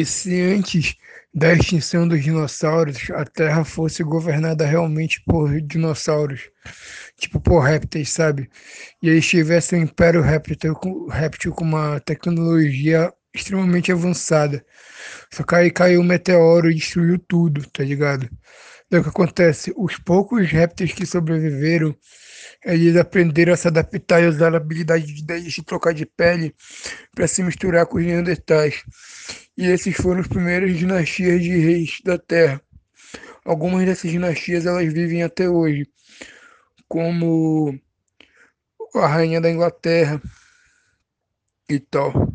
e se antes da extinção dos dinossauros a Terra fosse governada realmente por dinossauros, tipo por répteis, sabe? E aí tivesse um império réptil, réptil com uma tecnologia extremamente avançada. Só que aí caiu um meteoro e destruiu tudo, tá ligado? Daí o que acontece? Os poucos répteis que sobreviveram, eles aprenderam a se adaptar e usar a habilidade de, de trocar de pele para se misturar com os neandertais. E esses foram os primeiros dinastias de reis da Terra. Algumas dessas dinastias elas vivem até hoje, como a rainha da Inglaterra e tal.